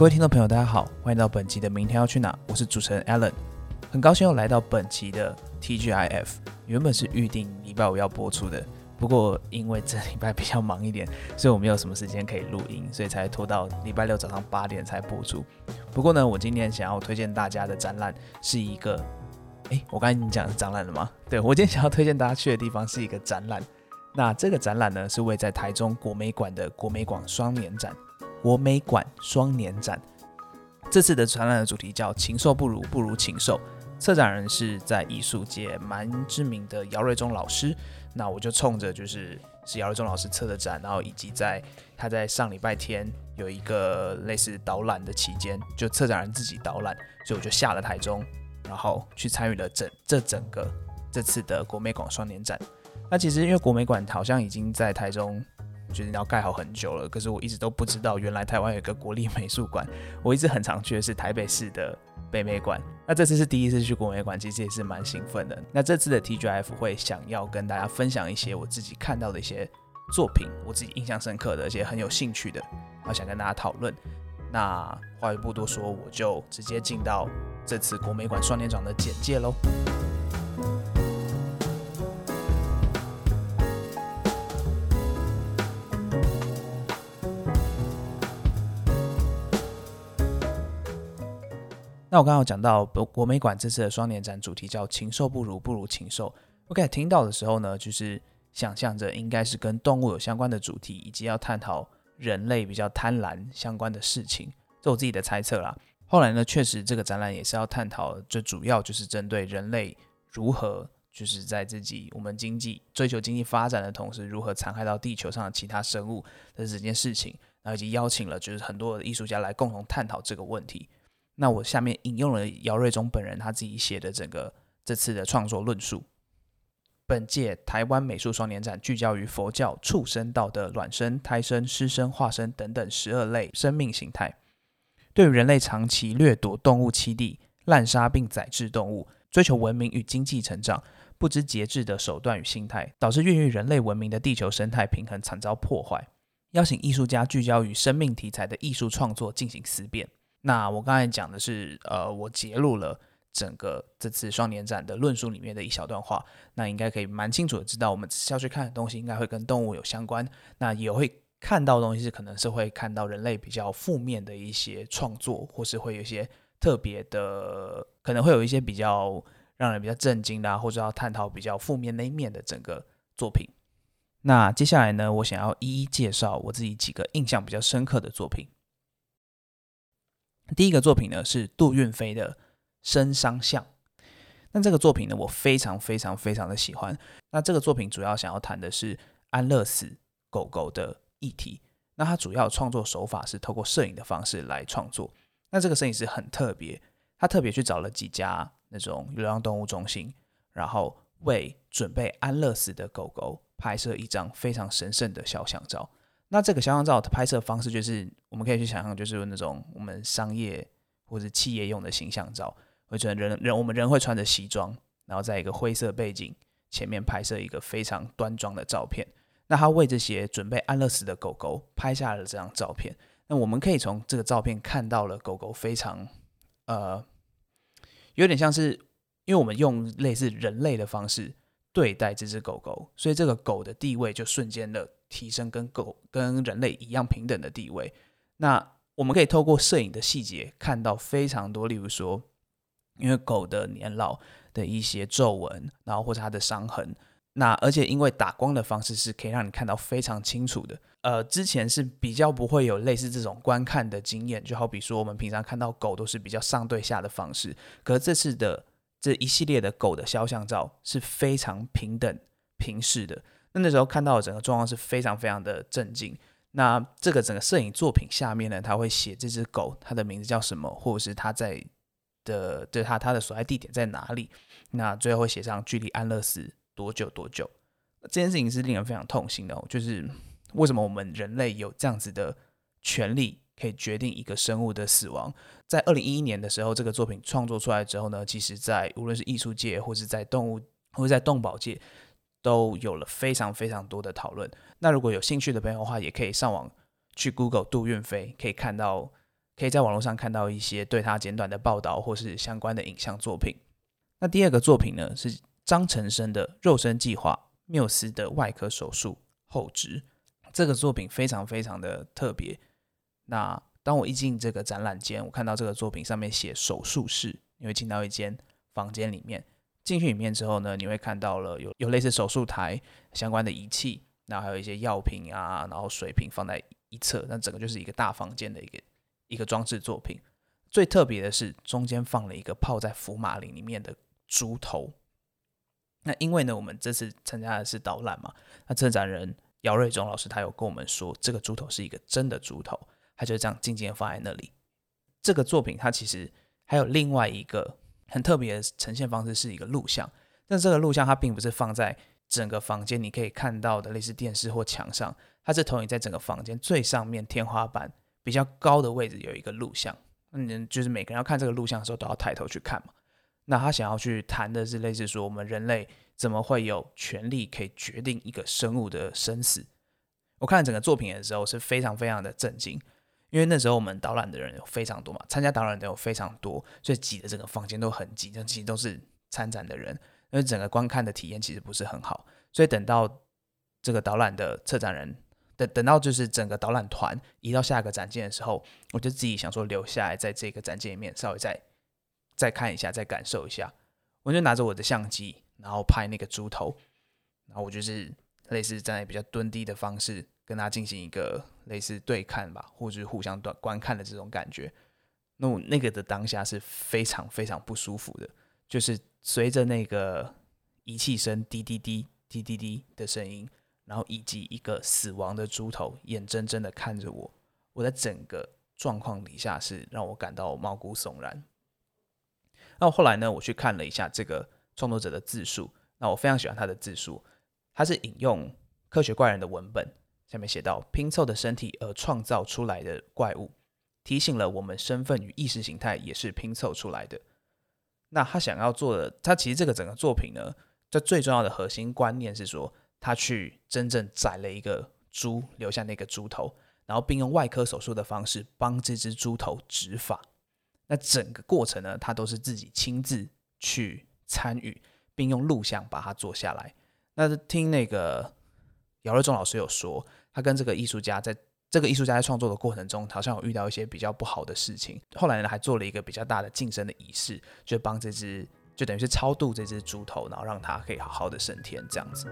各位听众朋友，大家好，欢迎到本期的《明天要去哪》，我是主持人 Alan，很高兴又来到本期的 TGIF。原本是预定礼拜五要播出的，不过因为这礼拜比较忙一点，所以我没有什么时间可以录音，所以才拖到礼拜六早上八点才播出。不过呢，我今天想要推荐大家的展览是一个，诶，我刚才你讲是展览了吗？对我今天想要推荐大家去的地方是一个展览。那这个展览呢，是位在台中国美馆的国美馆双年展。国美馆双年展，这次的展览的主题叫“禽兽不如，不如禽兽”。策展人是在艺术界蛮知名的姚瑞忠老师。那我就冲着就是是姚瑞忠老师策的展，然后以及在他在上礼拜天有一个类似导览的期间，就策展人自己导览，所以我就下了台中，然后去参与了整这整个这次的国美馆双年展。那其实因为国美馆好像已经在台中。觉得要盖好很久了，可是我一直都不知道，原来台湾有一个国立美术馆。我一直很常去的是台北市的北美馆。那这次是第一次去国美馆，其实也是蛮兴奋的。那这次的 TGF 会想要跟大家分享一些我自己看到的一些作品，我自己印象深刻的，而且很有兴趣的，然后想跟大家讨论。那话语不多说，我就直接进到这次国美馆双年展的简介喽。那我刚刚讲到国国美馆这次的双年展主题叫“禽兽不如，不如禽兽”。OK，听到的时候呢，就是想象着应该是跟动物有相关的主题，以及要探讨人类比较贪婪相关的事情，这我自己的猜测啦。后来呢，确实这个展览也是要探讨，最主要就是针对人类如何就是在自己我们经济追求经济发展的同时，如何残害到地球上的其他生物的这件事情，然后以及邀请了就是很多的艺术家来共同探讨这个问题。那我下面引用了姚瑞忠本人他自己写的整个这次的创作论述。本届台湾美术双年展聚焦于佛教畜生道的卵生、胎生、湿生、化生等等十二类生命形态，对于人类长期掠夺动物栖地、滥杀并宰制动物、追求文明与经济成长、不知节制的手段与心态，导致孕育人类文明的地球生态平衡惨遭破坏。邀请艺术家聚焦于生命题材的艺术创作进行思辨。那我刚才讲的是，呃，我揭露了整个这次双年展的论述里面的一小段话，那应该可以蛮清楚的知道，我们要去看的东西应该会跟动物有相关，那也会看到东西是可能是会看到人类比较负面的一些创作，或是会有一些特别的，可能会有一些比较让人比较震惊的，或者要探讨比较负面那一面的整个作品。那接下来呢，我想要一一介绍我自己几个印象比较深刻的作品。第一个作品呢是杜运飞的《生伤像》，那这个作品呢我非常非常非常的喜欢。那这个作品主要想要谈的是安乐死狗狗的议题。那它主要创作手法是透过摄影的方式来创作。那这个摄影师很特别，他特别去找了几家那种流浪动物中心，然后为准备安乐死的狗狗拍摄一张非常神圣的肖像照。那这个肖像照的拍摄方式，就是我们可以去想象，就是那种我们商业或者企业用的形象照，会觉得人人我们人会穿着西装，然后在一个灰色背景前面拍摄一个非常端庄的照片。那他为这些准备安乐死的狗狗拍下了这张照片。那我们可以从这个照片看到了狗狗非常呃，有点像是因为我们用类似人类的方式对待这只狗狗，所以这个狗的地位就瞬间的。提升跟狗跟人类一样平等的地位。那我们可以透过摄影的细节看到非常多，例如说，因为狗的年老的一些皱纹，然后或者它的伤痕。那而且因为打光的方式是可以让你看到非常清楚的。呃，之前是比较不会有类似这种观看的经验，就好比说我们平常看到狗都是比较上对下的方式，可是这次的这一系列的狗的肖像照是非常平等平视的。那那时候看到的整个状况是非常非常的震惊。那这个整个摄影作品下面呢，他会写这只狗它的名字叫什么，或者是它在的对它它的所在地点在哪里。那最后会写上距离安乐死多久多久。这件事情是令人非常痛心的，就是为什么我们人类有这样子的权利可以决定一个生物的死亡？在二零一一年的时候，这个作品创作出来之后呢，其实在无论是艺术界，或是在动物，或者在动保界。都有了非常非常多的讨论。那如果有兴趣的朋友的话，也可以上网去 Google 杜运飞，可以看到，可以在网络上看到一些对他简短的报道或是相关的影像作品。那第二个作品呢，是张成生的《肉身计划：缪斯的外科手术后植》。这个作品非常非常的特别。那当我一进这个展览间，我看到这个作品上面写手术室，你会进到一间房间里面。进去里面之后呢，你会看到了有有类似手术台相关的仪器，那还有一些药品啊，然后水瓶放在一侧，那整个就是一个大房间的一个一个装置作品。最特别的是中间放了一个泡在福马林里面的猪头。那因为呢，我们这次参加的是导览嘛，那策展人姚瑞忠老师他有跟我们说，这个猪头是一个真的猪头。他就这样静静的放在那里。这个作品它其实还有另外一个很特别的呈现方式，是一个录像。但这个录像它并不是放在整个房间你可以看到的类似电视或墙上，它是投影在整个房间最上面天花板比较高的位置有一个录像。嗯，就是每个人要看这个录像的时候都要抬头去看嘛。那他想要去谈的是类似说我们人类怎么会有权利可以决定一个生物的生死。我看整个作品的时候是非常非常的震惊。因为那时候我们导览的人有非常多嘛，参加导览的有非常多，所以挤的整个房间都很挤，那其实都是参展的人，因为整个观看的体验其实不是很好。所以等到这个导览的策展人等等到就是整个导览团移到下一个展件的时候，我就自己想说留下来在这个展件里面稍微再再看一下，再感受一下。我就拿着我的相机，然后拍那个猪头，然后我就是类似在比较蹲低的方式。跟他进行一个类似对看吧，或者是互相端观看的这种感觉，那我那个的当下是非常非常不舒服的，就是随着那个仪器声滴滴滴滴滴滴的声音，然后以及一个死亡的猪头眼睁睁的看着我，我在整个状况底下是让我感到毛骨悚然。那后来呢，我去看了一下这个创作者的自述，那我非常喜欢他的自述，他是引用科学怪人的文本。下面写到拼凑的身体而创造出来的怪物，提醒了我们身份与意识形态也是拼凑出来的。那他想要做的，他其实这个整个作品呢，这最重要的核心观念是说，他去真正宰了一个猪，留下那个猪头，然后并用外科手术的方式帮这只猪头植发。那整个过程呢，他都是自己亲自去参与，并用录像把它做下来。那听那个姚乐忠老师有说。他跟这个艺术家在这个艺术家在创作的过程中，好像有遇到一些比较不好的事情。后来呢，还做了一个比较大的晋升的仪式，就帮这只，就等于是超度这只猪头，然后让它可以好好的升天这样子。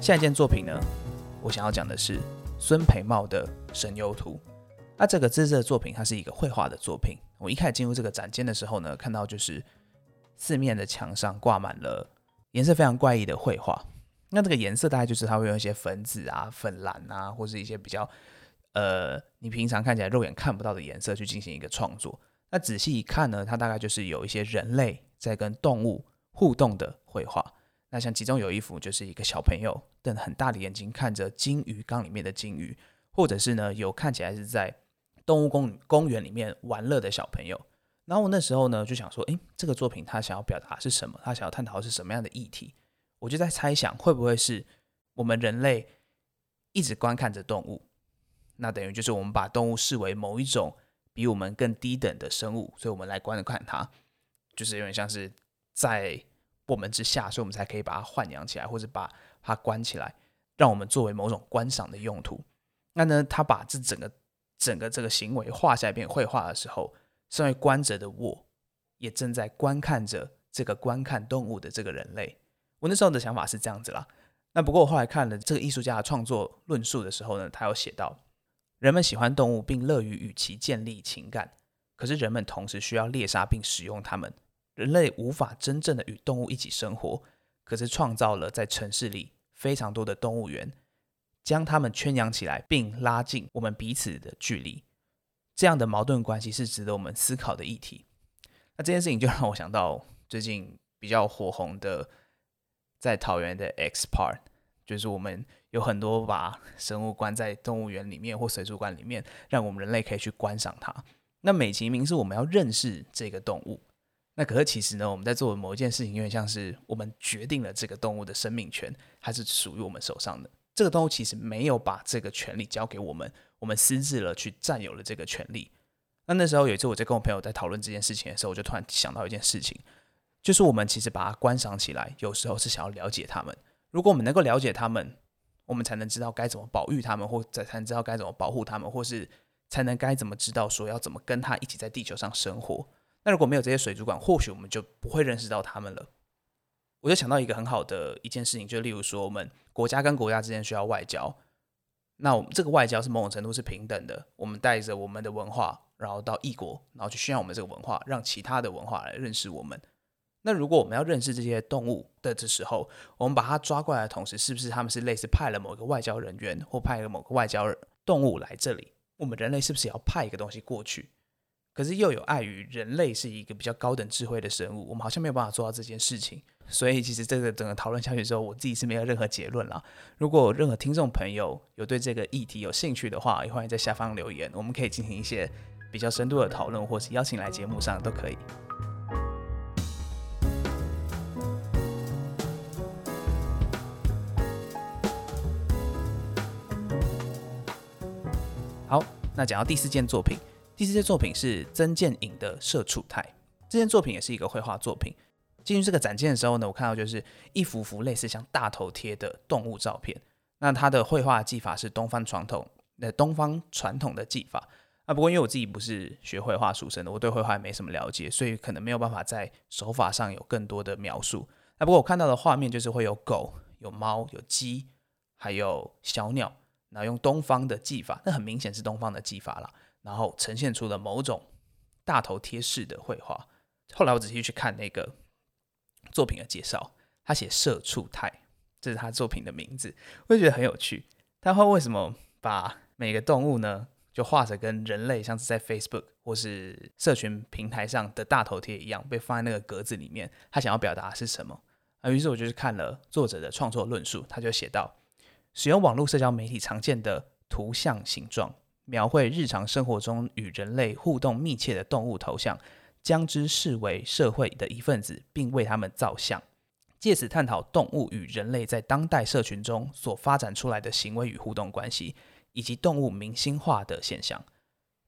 下一件作品呢，我想要讲的是孙培茂的《神游图》。那这个自制的作品，它是一个绘画的作品。我一开始进入这个展间的时候呢，看到就是四面的墙上挂满了颜色非常怪异的绘画。那这个颜色大概就是它会用一些粉紫啊、粉蓝啊，或是一些比较呃你平常看起来肉眼看不到的颜色去进行一个创作。那仔细一看呢，它大概就是有一些人类在跟动物互动的绘画。那像其中有一幅就是一个小朋友瞪很大的眼睛看着金鱼缸里面的金鱼，或者是呢有看起来是在动物公公园里面玩乐的小朋友，然后我那时候呢就想说，诶，这个作品他想要表达是什么？他想要探讨是什么样的议题？我就在猜想，会不会是我们人类一直观看着动物，那等于就是我们把动物视为某一种比我们更低等的生物，所以我们来观看它，就是有点像是在我们之下，所以我们才可以把它豢养起来，或者把它关起来，让我们作为某种观赏的用途。那呢，他把这整个。整个这个行为画下一遍绘画的时候，身为观者的我，也正在观看着这个观看动物的这个人类。我那时候的想法是这样子啦。那不过我后来看了这个艺术家的创作论述的时候呢，他有写到：人们喜欢动物并乐于与其建立情感，可是人们同时需要猎杀并使用它们。人类无法真正的与动物一起生活，可是创造了在城市里非常多的动物园。将他们圈养起来，并拉近我们彼此的距离，这样的矛盾关系是值得我们思考的议题。那这件事情就让我想到最近比较火红的，在桃园的 X Park，就是我们有很多把生物关在动物园里面或水族馆里面，让我们人类可以去观赏它。那美其名是我们要认识这个动物，那可是其实呢，我们在做某一件事情，有点像是我们决定了这个动物的生命权，它是属于我们手上的。这个动物其实没有把这个权利交给我们，我们私自了去占有了这个权利。那那时候有一次我在跟我朋友在讨论这件事情的时候，我就突然想到一件事情，就是我们其实把它观赏起来，有时候是想要了解他们。如果我们能够了解他们，我们才能知道该怎么保育他们，或才才能知道该怎么保护他们，或是才能该怎么知道说要怎么跟他一起在地球上生活。那如果没有这些水族馆，或许我们就不会认识到他们了。我就想到一个很好的一件事情，就例如说，我们国家跟国家之间需要外交，那我们这个外交是某种程度是平等的。我们带着我们的文化，然后到异国，然后去宣扬我们这个文化，让其他的文化来认识我们。那如果我们要认识这些动物的这时候，我们把它抓过来的同时，是不是他们是类似派了某个外交人员，或派了某个外交动物来这里？我们人类是不是也要派一个东西过去？可是又有碍于人类是一个比较高等智慧的生物，我们好像没有办法做到这件事情。所以其实这个整个讨论下去之后，我自己是没有任何结论啦。如果任何听众朋友有对这个议题有兴趣的话，也欢迎在下方留言，我们可以进行一些比较深度的讨论，或是邀请来节目上都可以。好，那讲到第四件作品。第四件作品是曾建颖的《社畜态》，这件作品也是一个绘画作品。进入这个展件的时候呢，我看到就是一幅幅类似像大头贴的动物照片。那它的绘画技法是东方传统，呃，东方传统的技法。啊，不过因为我自己不是学绘画出身的，我对绘画没什么了解，所以可能没有办法在手法上有更多的描述。那不过我看到的画面就是会有狗、有猫、有鸡，还有小鸟，然后用东方的技法，那很明显是东方的技法了。然后呈现出了某种大头贴式的绘画。后来我仔细去看那个作品的介绍，他写“社畜态”，这是他作品的名字，我就觉得很有趣。他会为什么把每个动物呢，就画着跟人类像是在 Facebook 或是社群平台上的大头贴一样，被放在那个格子里面？他想要表达的是什么？啊，于是我就去看了作者的创作论述，他就写到：使用网络社交媒体常见的图像形状。描绘日常生活中与人类互动密切的动物头像，将之视为社会的一份子，并为他们造像，借此探讨动物与人类在当代社群中所发展出来的行为与互动关系，以及动物明星化的现象。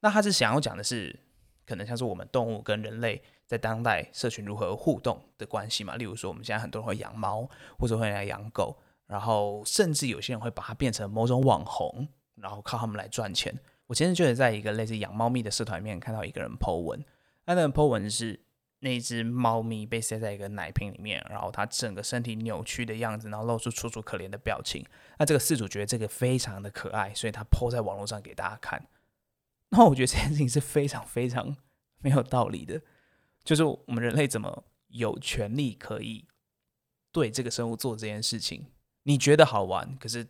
那他是想要讲的是，可能像是我们动物跟人类在当代社群如何互动的关系嘛？例如说，我们现在很多人会养猫，或者会来养狗，然后甚至有些人会把它变成某种网红。然后靠他们来赚钱。我前阵就在一个类似养猫咪的社团里面看到一个人 Po 文，他那个 Po 文是那只猫咪被塞在一个奶瓶里面，然后它整个身体扭曲的样子，然后露出楚楚可怜的表情。那这个事主觉得这个非常的可爱，所以他 Po 在网络上给大家看。那我觉得这件事情是非常非常没有道理的，就是我们人类怎么有权利可以对这个生物做这件事情？你觉得好玩，可是。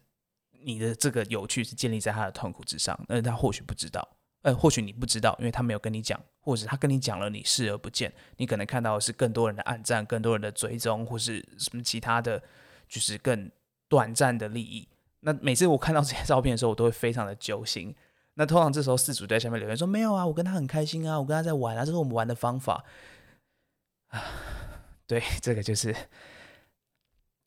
你的这个有趣是建立在他的痛苦之上，而他或许不知道，呃，或许你不知道，因为他没有跟你讲，或者他跟你讲了，你视而不见。你可能看到的是更多人的暗赞，更多人的追踪，或是什么其他的，就是更短暂的利益。那每次我看到这些照片的时候，我都会非常的揪心。那通常这时候四主在下面留言说：“没有啊，我跟他很开心啊，我跟他在玩啊，这是我们玩的方法。”啊，对，这个就是，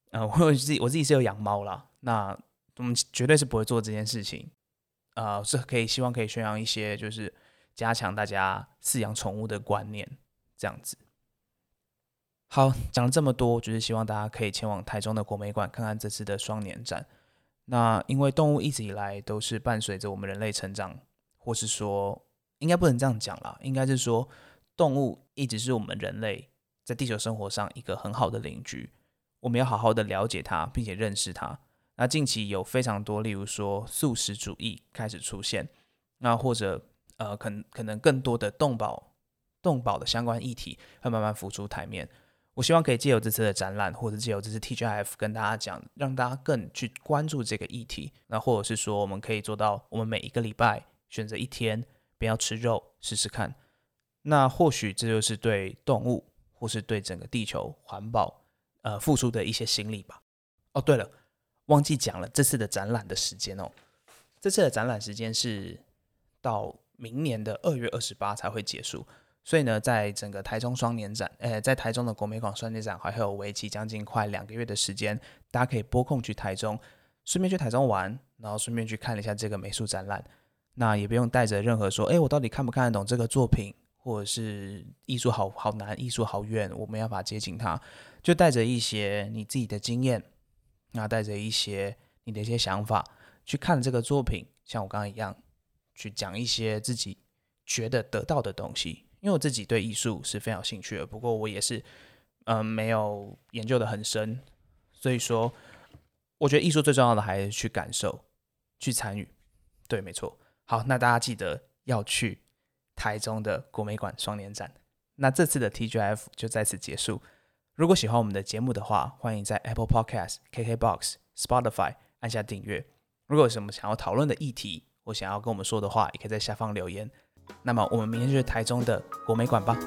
呃，我自己我自己是有养猫啦，那。我们绝对是不会做这件事情，呃，是可以希望可以宣扬一些，就是加强大家饲养宠物的观念，这样子。好，讲了这么多，就是希望大家可以前往台中的国美馆看看这次的双年展。那因为动物一直以来都是伴随着我们人类成长，或是说，应该不能这样讲啦，应该是说，动物一直是我们人类在地球生活上一个很好的邻居，我们要好好的了解它，并且认识它。那近期有非常多，例如说素食主义开始出现，那或者呃，可能可能更多的动保、动保的相关议题会慢慢浮出台面。我希望可以借由这次的展览，或者借由这次 TGF 跟大家讲，让大家更去关注这个议题。那或者是说，我们可以做到，我们每一个礼拜选择一天不要吃肉，试试看。那或许这就是对动物或是对整个地球环保呃付出的一些心力吧。哦，对了。忘记讲了这次的展览的时间哦，这次的展览时间是到明年的二月二十八才会结束，所以呢，在整个台中双年展，呃，在台中的国美馆双年展还会有为期将近快两个月的时间，大家可以拨空去台中，顺便去台中玩，然后顺便去看了一下这个美术展览。那也不用带着任何说，哎，我到底看不看得懂这个作品，或者是艺术好好难，艺术好远，我没办法接近它，就带着一些你自己的经验，那带着一些你的一些想法去看这个作品，像我刚刚一样，去讲一些自己觉得得到的东西。因为我自己对艺术是非常有兴趣的，不过我也是，嗯，没有研究的很深，所以说，我觉得艺术最重要的还是去感受、去参与。对，没错。好，那大家记得要去台中的国美馆双年展。那这次的 TGF 就在此结束。如果喜欢我们的节目的话，欢迎在 Apple Podcast、KKBox、Spotify 按下订阅。如果有什么想要讨论的议题，或想要跟我们说的话，也可以在下方留言。那么我们明天就去台中的国美馆吧。